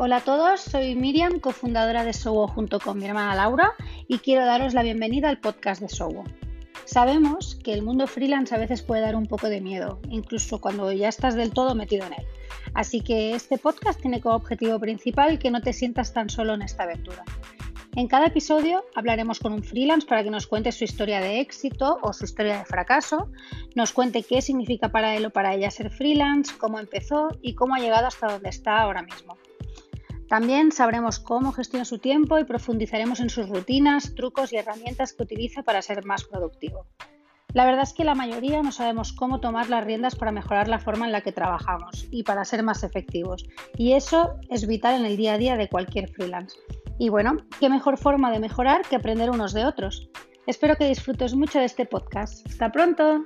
Hola a todos, soy Miriam, cofundadora de Sowo junto con mi hermana Laura y quiero daros la bienvenida al podcast de Sowo. Sabemos que el mundo freelance a veces puede dar un poco de miedo, incluso cuando ya estás del todo metido en él. Así que este podcast tiene como objetivo principal que no te sientas tan solo en esta aventura. En cada episodio hablaremos con un freelance para que nos cuente su historia de éxito o su historia de fracaso, nos cuente qué significa para él o para ella ser freelance, cómo empezó y cómo ha llegado hasta donde está ahora mismo. También sabremos cómo gestiona su tiempo y profundizaremos en sus rutinas, trucos y herramientas que utiliza para ser más productivo. La verdad es que la mayoría no sabemos cómo tomar las riendas para mejorar la forma en la que trabajamos y para ser más efectivos. Y eso es vital en el día a día de cualquier freelance. Y bueno, qué mejor forma de mejorar que aprender unos de otros. Espero que disfrutes mucho de este podcast. Hasta pronto.